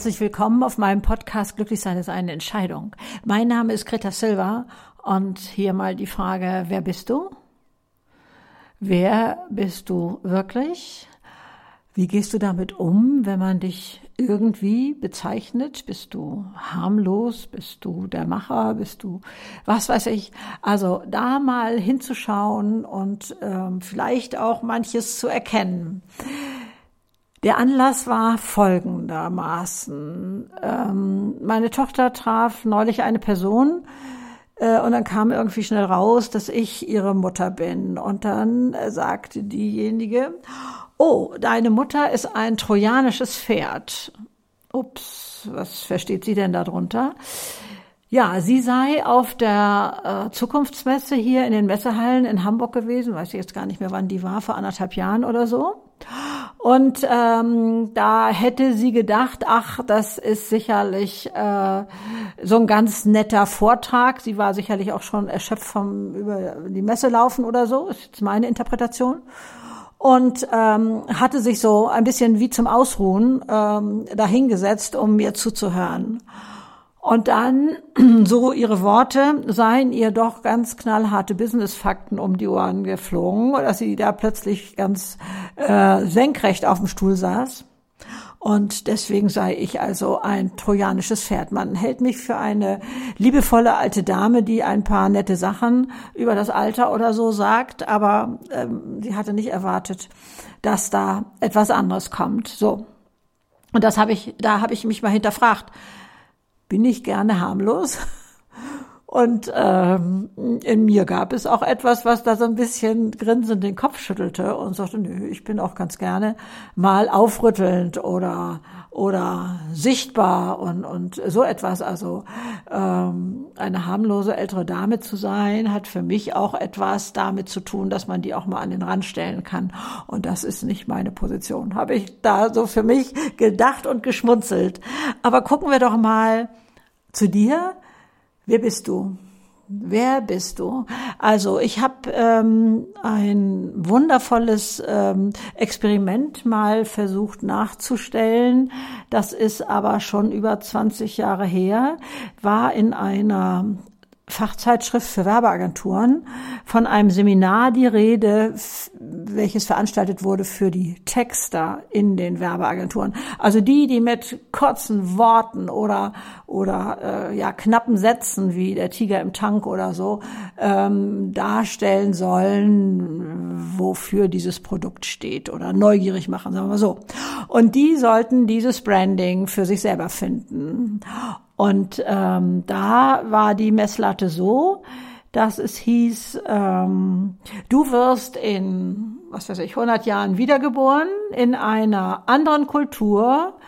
Herzlich willkommen auf meinem Podcast Glücklich sein ist eine Entscheidung. Mein Name ist Greta Silva und hier mal die Frage, wer bist du? Wer bist du wirklich? Wie gehst du damit um, wenn man dich irgendwie bezeichnet? Bist du harmlos? Bist du der Macher? Bist du was weiß ich? Also da mal hinzuschauen und ähm, vielleicht auch manches zu erkennen. Der Anlass war folgendermaßen. Ähm, meine Tochter traf neulich eine Person, äh, und dann kam irgendwie schnell raus, dass ich ihre Mutter bin. Und dann äh, sagte diejenige, oh, deine Mutter ist ein trojanisches Pferd. Ups, was versteht sie denn darunter? Ja, sie sei auf der äh, Zukunftsmesse hier in den Messehallen in Hamburg gewesen, weiß ich jetzt gar nicht mehr, wann die war, vor anderthalb Jahren oder so. Und ähm, da hätte sie gedacht, ach, das ist sicherlich äh, so ein ganz netter Vortrag. Sie war sicherlich auch schon erschöpft vom über die Messe laufen oder so, ist jetzt meine Interpretation. Und ähm, hatte sich so ein bisschen wie zum Ausruhen ähm, dahingesetzt, um mir zuzuhören. Und dann, so ihre Worte, seien ihr doch ganz knallharte Businessfakten um die Ohren geflogen, dass sie da plötzlich ganz äh, senkrecht auf dem Stuhl saß. Und deswegen sei ich also ein trojanisches Pferd. Man hält mich für eine liebevolle alte Dame, die ein paar nette Sachen über das Alter oder so sagt, aber ähm, sie hatte nicht erwartet, dass da etwas anderes kommt. So. Und das habe ich, da habe ich mich mal hinterfragt bin ich gerne harmlos. Und ähm, in mir gab es auch etwas, was da so ein bisschen grinsend den Kopf schüttelte und sagte, nö, ich bin auch ganz gerne mal aufrüttelnd oder oder sichtbar und und so etwas. Also ähm, eine harmlose ältere Dame zu sein, hat für mich auch etwas damit zu tun, dass man die auch mal an den Rand stellen kann. Und das ist nicht meine Position. Habe ich da so für mich gedacht und geschmunzelt. Aber gucken wir doch mal zu dir Wer bist du? Wer bist du? Also ich habe ähm, ein wundervolles ähm, Experiment mal versucht nachzustellen. Das ist aber schon über 20 Jahre her. War in einer Fachzeitschrift für Werbeagenturen von einem Seminar die Rede, welches veranstaltet wurde für die Texter in den Werbeagenturen. Also die, die mit kurzen Worten oder oder äh, ja knappen Sätzen wie der Tiger im Tank oder so ähm, darstellen sollen, wofür dieses Produkt steht oder neugierig machen, sagen wir mal so. Und die sollten dieses Branding für sich selber finden. Und ähm, da war die Messlatte so, dass es hieß, ähm, du wirst in, was weiß ich, 100 Jahren wiedergeboren in einer anderen Kultur,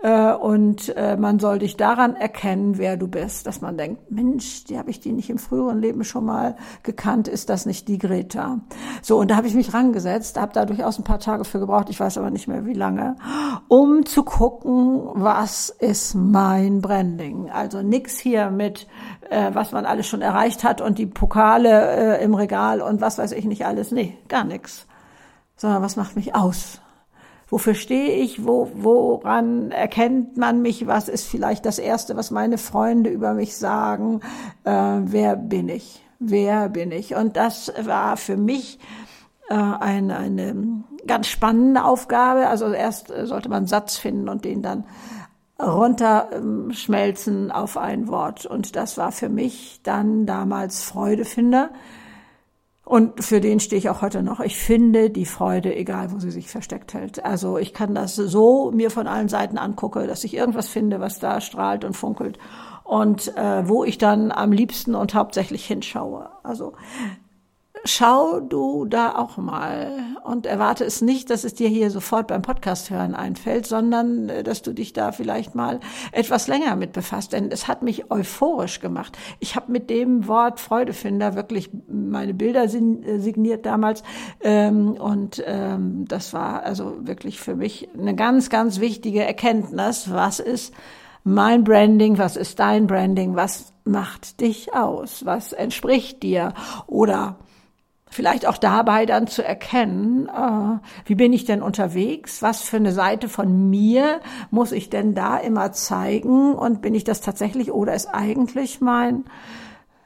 äh, und äh, man soll dich daran erkennen, wer du bist, dass man denkt, Mensch, die habe ich die nicht im früheren Leben schon mal gekannt, ist das nicht die Greta? So, und da habe ich mich rangesetzt, habe da durchaus ein paar Tage für gebraucht, ich weiß aber nicht mehr wie lange, um zu gucken, was ist mein Branding. Also nix hier mit, äh, was man alles schon erreicht hat und die Pokale äh, im Regal und was weiß ich nicht alles. Nee, gar nix. Sondern was macht mich aus? Wofür stehe ich, wo, woran erkennt man mich, was ist vielleicht das Erste, was meine Freunde über mich sagen, äh, wer bin ich, wer bin ich. Und das war für mich äh, eine, eine ganz spannende Aufgabe. Also erst sollte man einen Satz finden und den dann runterschmelzen auf ein Wort. Und das war für mich dann damals Freudefinder. Und für den stehe ich auch heute noch. Ich finde die Freude, egal wo sie sich versteckt hält. Also ich kann das so mir von allen Seiten angucke, dass ich irgendwas finde, was da strahlt und funkelt und äh, wo ich dann am liebsten und hauptsächlich hinschaue. Also schau du da auch mal und erwarte es nicht, dass es dir hier sofort beim Podcast hören einfällt, sondern äh, dass du dich da vielleicht mal etwas länger mit befasst, denn es hat mich euphorisch gemacht. Ich habe mit dem Wort Freudefinder wirklich meine Bilder äh, signiert damals. Ähm, und ähm, das war also wirklich für mich eine ganz, ganz wichtige Erkenntnis, was ist mein Branding, was ist dein Branding, was macht dich aus, was entspricht dir? Oder Vielleicht auch dabei dann zu erkennen, äh, wie bin ich denn unterwegs? Was für eine Seite von mir muss ich denn da immer zeigen? Und bin ich das tatsächlich oder ist eigentlich mein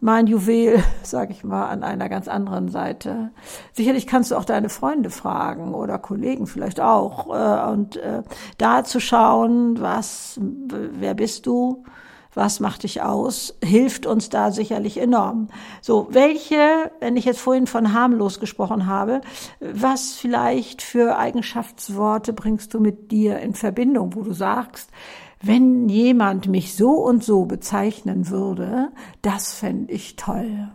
mein Juwel, sag ich mal, an einer ganz anderen Seite. Sicherlich kannst du auch deine Freunde fragen oder Kollegen vielleicht auch äh, und äh, da zu schauen, was, wer bist du? Was macht dich aus, hilft uns da sicherlich enorm. So, welche, wenn ich jetzt vorhin von harmlos gesprochen habe, was vielleicht für Eigenschaftsworte bringst du mit dir in Verbindung, wo du sagst, wenn jemand mich so und so bezeichnen würde, das fände ich toll.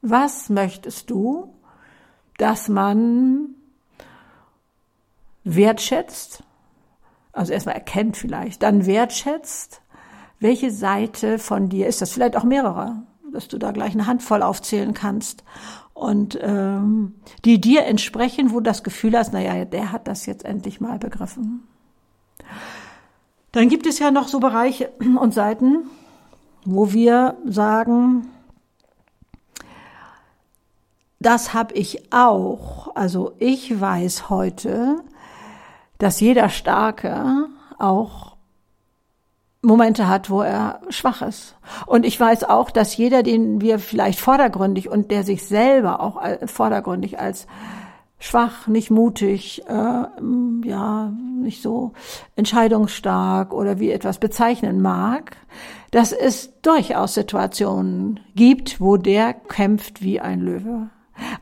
Was möchtest du, dass man wertschätzt, also erstmal erkennt vielleicht, dann wertschätzt, welche Seite von dir ist das? Vielleicht auch mehrere, dass du da gleich eine Handvoll aufzählen kannst und ähm, die dir entsprechen, wo du das Gefühl hast, naja, der hat das jetzt endlich mal begriffen. Dann gibt es ja noch so Bereiche und Seiten, wo wir sagen, das habe ich auch. Also ich weiß heute, dass jeder Starke auch Momente hat, wo er schwach ist. Und ich weiß auch, dass jeder, den wir vielleicht vordergründig und der sich selber auch vordergründig als schwach, nicht mutig, äh, ja, nicht so entscheidungsstark oder wie etwas bezeichnen mag, dass es durchaus Situationen gibt, wo der kämpft wie ein Löwe.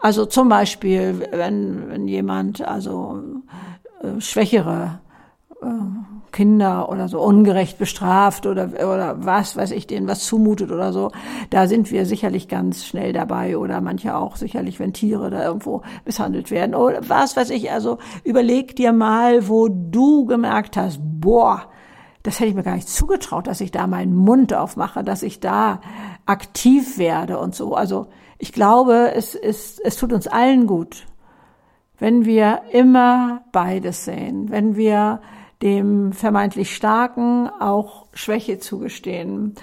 Also zum Beispiel, wenn, wenn jemand also äh, schwächere äh, Kinder oder so ungerecht bestraft oder, oder was, weiß ich, denen was zumutet oder so. Da sind wir sicherlich ganz schnell dabei oder manche auch sicherlich, wenn Tiere da irgendwo misshandelt werden oder was weiß ich. Also überleg dir mal, wo du gemerkt hast, boah, das hätte ich mir gar nicht zugetraut, dass ich da meinen Mund aufmache, dass ich da aktiv werde und so. Also ich glaube, es, es, es tut uns allen gut, wenn wir immer beides sehen, wenn wir dem vermeintlich Starken auch Schwäche zugestehen.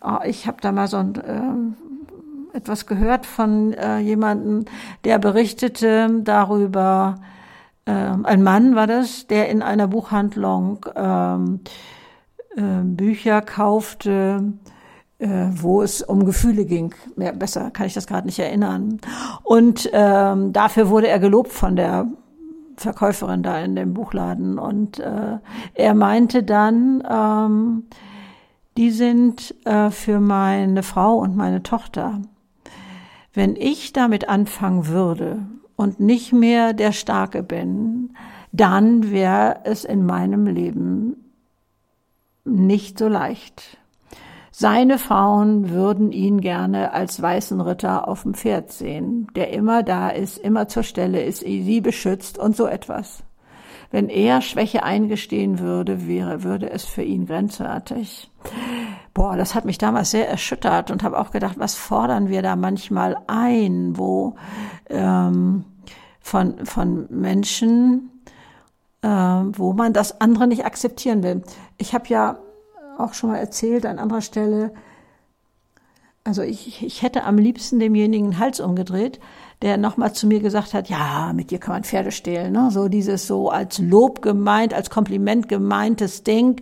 Oh, ich habe da mal so ein, äh, etwas gehört von äh, jemandem, der berichtete darüber, äh, ein Mann war das, der in einer Buchhandlung äh, Bücher kaufte, äh, wo es um Gefühle ging. Mehr, besser kann ich das gerade nicht erinnern. Und ähm, dafür wurde er gelobt von der Verkäuferin da in dem Buchladen. Und äh, er meinte dann, ähm, die sind äh, für meine Frau und meine Tochter. Wenn ich damit anfangen würde und nicht mehr der Starke bin, dann wäre es in meinem Leben nicht so leicht. Seine Frauen würden ihn gerne als weißen Ritter auf dem Pferd sehen, der immer da ist, immer zur Stelle ist, sie beschützt und so etwas. Wenn er Schwäche eingestehen würde, wäre, würde es für ihn grenzwertig. Boah, das hat mich damals sehr erschüttert und habe auch gedacht, was fordern wir da manchmal ein, wo ähm, von, von Menschen, äh, wo man das andere nicht akzeptieren will. Ich habe ja auch schon mal erzählt an anderer Stelle. Also ich, ich hätte am liebsten demjenigen den Hals umgedreht, der nochmal zu mir gesagt hat, ja, mit dir kann man Pferde stehlen. Ne? So dieses so als Lob gemeint, als Kompliment gemeintes Ding,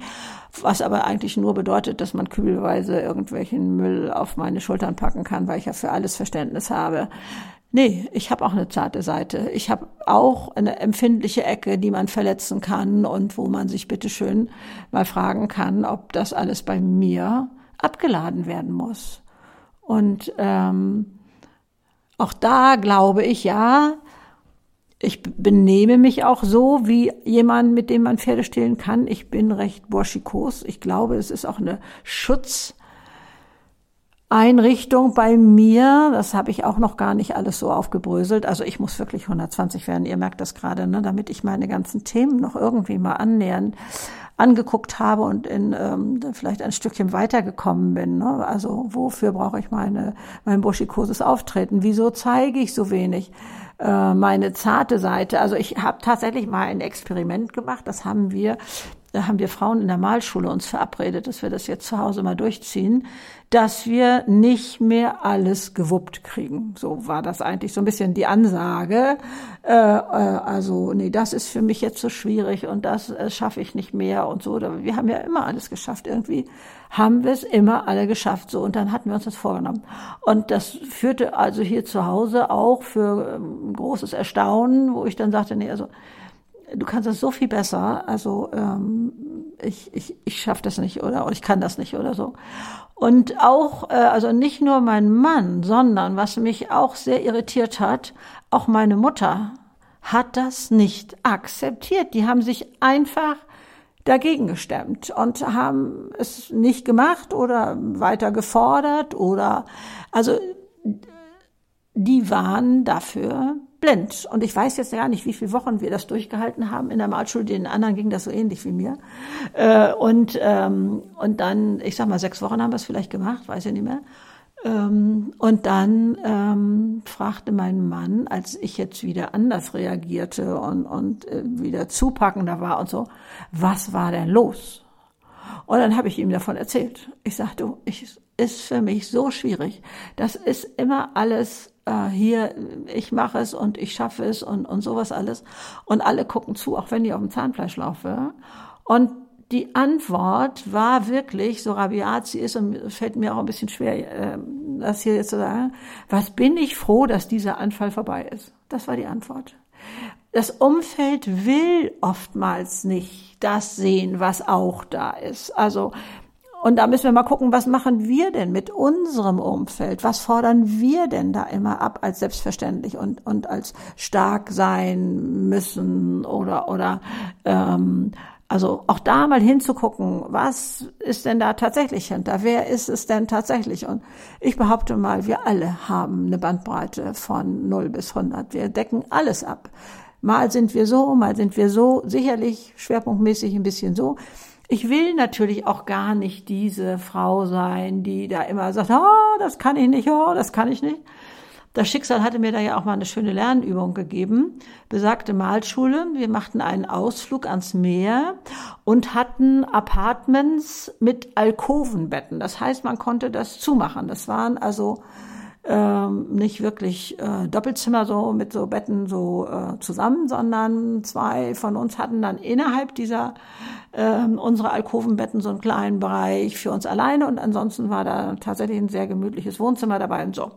was aber eigentlich nur bedeutet, dass man kühlweise irgendwelchen Müll auf meine Schultern packen kann, weil ich ja für alles Verständnis habe. Nee, ich habe auch eine zarte Seite. Ich habe auch eine empfindliche Ecke, die man verletzen kann und wo man sich bitteschön mal fragen kann, ob das alles bei mir abgeladen werden muss. Und ähm, auch da glaube ich, ja, ich benehme mich auch so wie jemand, mit dem man Pferde stehlen kann. Ich bin recht burschikos. Ich glaube, es ist auch eine Schutz Einrichtung bei mir, das habe ich auch noch gar nicht alles so aufgebröselt. Also ich muss wirklich 120 werden, ihr merkt das gerade, ne, damit ich meine ganzen Themen noch irgendwie mal annähernd angeguckt habe und in ähm, vielleicht ein Stückchen weitergekommen bin. Ne? Also wofür brauche ich meine mein buschikoses Auftreten? Wieso zeige ich so wenig? Äh, meine zarte Seite. Also ich habe tatsächlich mal ein Experiment gemacht. Das haben wir da haben wir Frauen in der Malschule uns verabredet, dass wir das jetzt zu Hause mal durchziehen, dass wir nicht mehr alles gewuppt kriegen. So war das eigentlich so ein bisschen die Ansage. Äh, äh, also, nee, das ist für mich jetzt so schwierig und das äh, schaffe ich nicht mehr und so. Wir haben ja immer alles geschafft. Irgendwie haben wir es immer alle geschafft. So, und dann hatten wir uns das vorgenommen. Und das führte also hier zu Hause auch für ähm, großes Erstaunen, wo ich dann sagte, nee, also du kannst das so viel besser, also ähm, ich, ich, ich schaffe das nicht oder ich kann das nicht oder so. Und auch, äh, also nicht nur mein Mann, sondern was mich auch sehr irritiert hat, auch meine Mutter hat das nicht akzeptiert. Die haben sich einfach dagegen gestemmt und haben es nicht gemacht oder weiter gefordert oder, also die waren dafür blind. Und ich weiß jetzt gar nicht, wie viele Wochen wir das durchgehalten haben in der Malschule. Den anderen ging das so ähnlich wie mir. Äh, und, ähm, und dann, ich sag mal, sechs Wochen haben wir es vielleicht gemacht, weiß ich nicht mehr. Ähm, und dann ähm, fragte mein Mann, als ich jetzt wieder anders reagierte und, und äh, wieder zupackender war und so, was war denn los? Und dann habe ich ihm davon erzählt. Ich sagte, du, ich, ist für mich so schwierig. Das ist immer alles äh, hier, ich mache es und ich schaffe es und, und sowas alles. Und alle gucken zu, auch wenn ich auf dem Zahnfleisch laufe. Und die Antwort war wirklich, so rabiat sie ist, und fällt mir auch ein bisschen schwer, äh, das hier jetzt zu sagen, was bin ich froh, dass dieser Anfall vorbei ist. Das war die Antwort. Das Umfeld will oftmals nicht das sehen, was auch da ist. Also und da müssen wir mal gucken, was machen wir denn mit unserem Umfeld? Was fordern wir denn da immer ab als selbstverständlich und, und als stark sein müssen oder, oder ähm, also auch da mal hinzugucken, was ist denn da tatsächlich hinter? Wer ist es denn tatsächlich? Und ich behaupte mal, wir alle haben eine Bandbreite von 0 bis 100. Wir decken alles ab. Mal sind wir so, mal sind wir so, sicherlich schwerpunktmäßig ein bisschen so. Ich will natürlich auch gar nicht diese Frau sein, die da immer sagt, oh, das kann ich nicht, oh, das kann ich nicht. Das Schicksal hatte mir da ja auch mal eine schöne Lernübung gegeben. Besagte Malschule. Wir machten einen Ausflug ans Meer und hatten Apartments mit Alkovenbetten. Das heißt, man konnte das zumachen. Das waren also ähm, nicht wirklich äh, Doppelzimmer so mit so Betten so äh, zusammen, sondern zwei von uns hatten dann innerhalb dieser äh, unsere Alkovenbetten so einen kleinen Bereich für uns alleine und ansonsten war da tatsächlich ein sehr gemütliches Wohnzimmer dabei und so.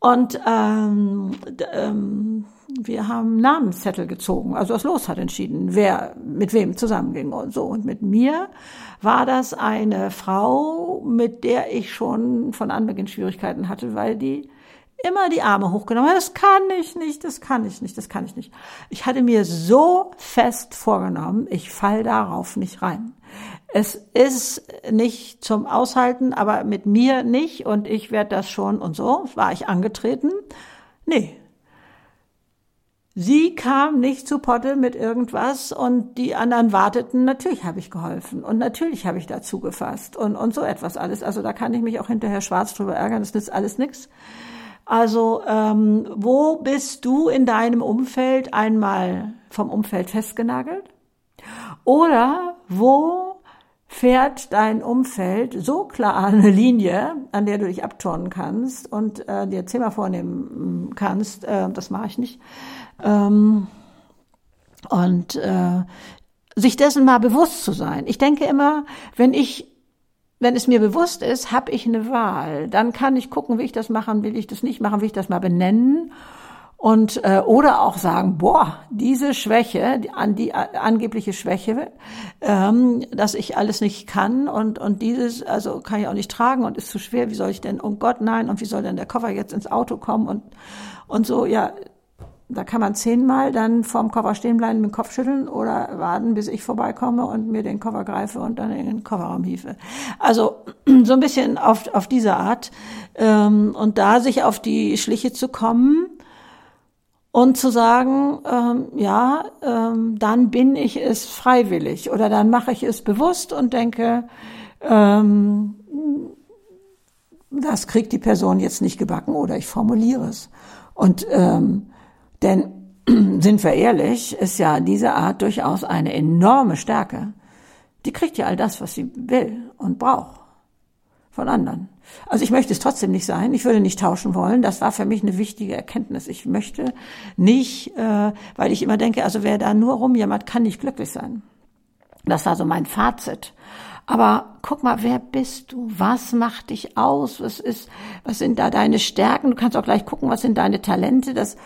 Und ähm, ähm, wir haben Namenszettel gezogen. Also das Los hat entschieden, wer mit wem zusammenging und so. Und mit mir war das eine Frau, mit der ich schon von Anbeginn Schwierigkeiten hatte, weil die immer die Arme hochgenommen hat. Das kann ich nicht, das kann ich nicht, das kann ich nicht. Ich hatte mir so fest vorgenommen, ich fall darauf nicht rein. Es ist nicht zum Aushalten, aber mit mir nicht und ich werde das schon und so. War ich angetreten? Nee, Sie kam nicht zu Potte mit irgendwas und die anderen warteten. Natürlich habe ich geholfen und natürlich habe ich dazu gefasst und, und so etwas alles. Also da kann ich mich auch hinterher schwarz drüber ärgern, das nützt alles nichts. Also ähm, wo bist du in deinem Umfeld einmal vom Umfeld festgenagelt? Oder wo fährt dein Umfeld so klar eine Linie, an der du dich abturnen kannst und äh, dir Zimmer vornehmen kannst, äh, das mache ich nicht, ähm, und äh, sich dessen mal bewusst zu sein. Ich denke immer, wenn ich wenn es mir bewusst ist, habe ich eine Wahl. Dann kann ich gucken, wie ich das machen, will ich das nicht machen, will ich das mal benennen und äh, oder auch sagen, boah, diese Schwäche, die, an die äh, angebliche Schwäche, ähm, dass ich alles nicht kann und und dieses, also kann ich auch nicht tragen und ist zu schwer. Wie soll ich denn? Oh Gott, nein! Und wie soll denn der Koffer jetzt ins Auto kommen und und so? Ja, da kann man zehnmal dann vorm Koffer stehen bleiben, mit dem Kopf schütteln oder warten, bis ich vorbeikomme und mir den Koffer greife und dann in den Kofferraum hiefe. Also so ein bisschen auf, auf diese Art. Ähm, und da sich auf die Schliche zu kommen und zu sagen, ähm, ja, ähm, dann bin ich es freiwillig oder dann mache ich es bewusst und denke, ähm, das kriegt die Person jetzt nicht gebacken oder ich formuliere es. Und ähm, denn, sind wir ehrlich, ist ja diese Art durchaus eine enorme Stärke. die kriegt ja all das, was sie will und braucht von anderen. Also ich möchte es trotzdem nicht sein. Ich würde nicht tauschen wollen. Das war für mich eine wichtige Erkenntnis. Ich möchte nicht, äh, weil ich immer denke, also wer da nur rumjammert, kann nicht glücklich sein. Das war so mein Fazit. Aber guck mal, wer bist du? Was macht dich aus? Was ist, was sind da deine Stärken? Du kannst auch gleich gucken, was sind deine Talente? Das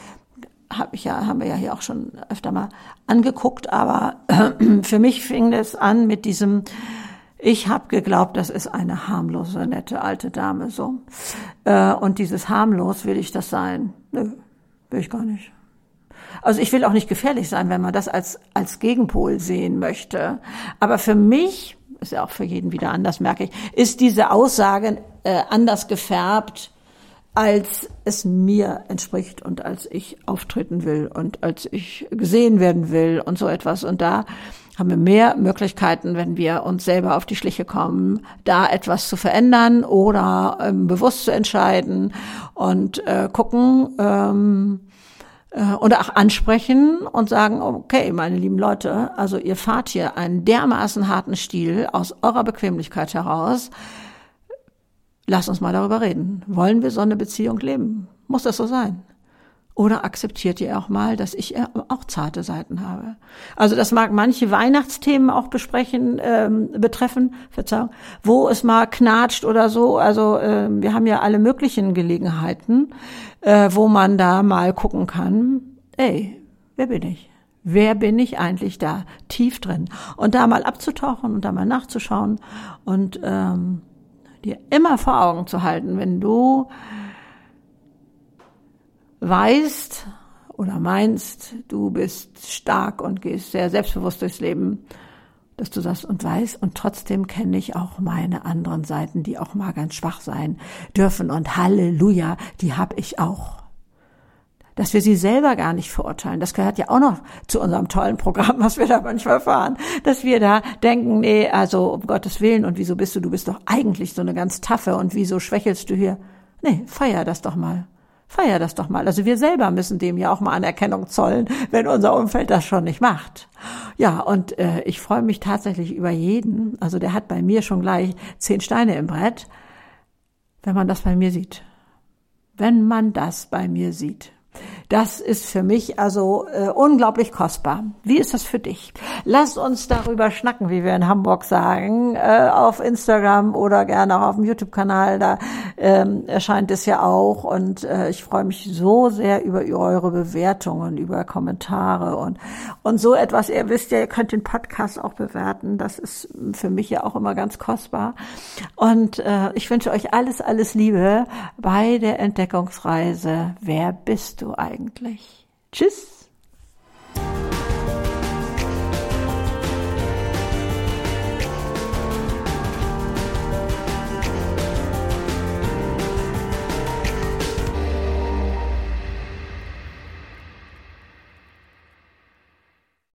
habe ich ja, haben wir ja hier auch schon öfter mal angeguckt. Aber für mich fing es an mit diesem, ich habe geglaubt, das ist eine harmlose, nette alte Dame so. Äh, und dieses harmlos will ich das sein. Nö, will ich gar nicht. Also ich will auch nicht gefährlich sein, wenn man das als, als Gegenpol sehen möchte. Aber für mich, ist ja auch für jeden wieder anders, merke ich, ist diese Aussage äh, anders gefärbt, als es mir entspricht und als ich auftreten will und als ich gesehen werden will und so etwas. Und da haben wir mehr Möglichkeiten, wenn wir uns selber auf die Schliche kommen, da etwas zu verändern oder ähm, bewusst zu entscheiden und äh, gucken, ähm, äh, oder auch ansprechen und sagen, okay, meine lieben Leute, also ihr fahrt hier einen dermaßen harten Stil aus eurer Bequemlichkeit heraus. Lasst uns mal darüber reden. Wollen wir so eine Beziehung leben? Muss das so sein? Oder akzeptiert ihr auch mal, dass ich auch zarte Seiten habe? Also das mag manche Weihnachtsthemen auch besprechen, ähm, betreffen, Verzeihung, wo es mal knatscht oder so. Also äh, wir haben ja alle möglichen Gelegenheiten, äh, wo man da mal gucken kann, ey, wer bin ich? Wer bin ich eigentlich da tief drin? Und da mal abzutauchen und da mal nachzuschauen und ähm, dir immer vor Augen zu halten, wenn du weißt oder meinst, du bist stark und gehst sehr selbstbewusst durchs Leben, dass du sagst und weißt und trotzdem kenne ich auch meine anderen Seiten, die auch mal ganz schwach sein dürfen und Halleluja, die habe ich auch. Dass wir sie selber gar nicht verurteilen, das gehört ja auch noch zu unserem tollen Programm, was wir da manchmal fahren, dass wir da denken, nee, also um Gottes Willen und wieso bist du, du bist doch eigentlich so eine ganz taffe und wieso schwächelst du hier? Nee, feier das doch mal. Feier das doch mal. Also wir selber müssen dem ja auch mal Anerkennung zollen, wenn unser Umfeld das schon nicht macht. Ja, und äh, ich freue mich tatsächlich über jeden. Also der hat bei mir schon gleich zehn Steine im Brett, wenn man das bei mir sieht. Wenn man das bei mir sieht. Das ist für mich also äh, unglaublich kostbar. Wie ist das für dich? Lass uns darüber schnacken, wie wir in Hamburg sagen, äh, auf Instagram oder gerne auch auf dem YouTube-Kanal. Da ähm, erscheint es ja auch und äh, ich freue mich so sehr über eure Bewertungen, über Kommentare und und so etwas. Ihr wisst ja, ihr könnt den Podcast auch bewerten. Das ist für mich ja auch immer ganz kostbar. Und äh, ich wünsche euch alles, alles Liebe bei der Entdeckungsreise. Wer bist du eigentlich? Tschüss.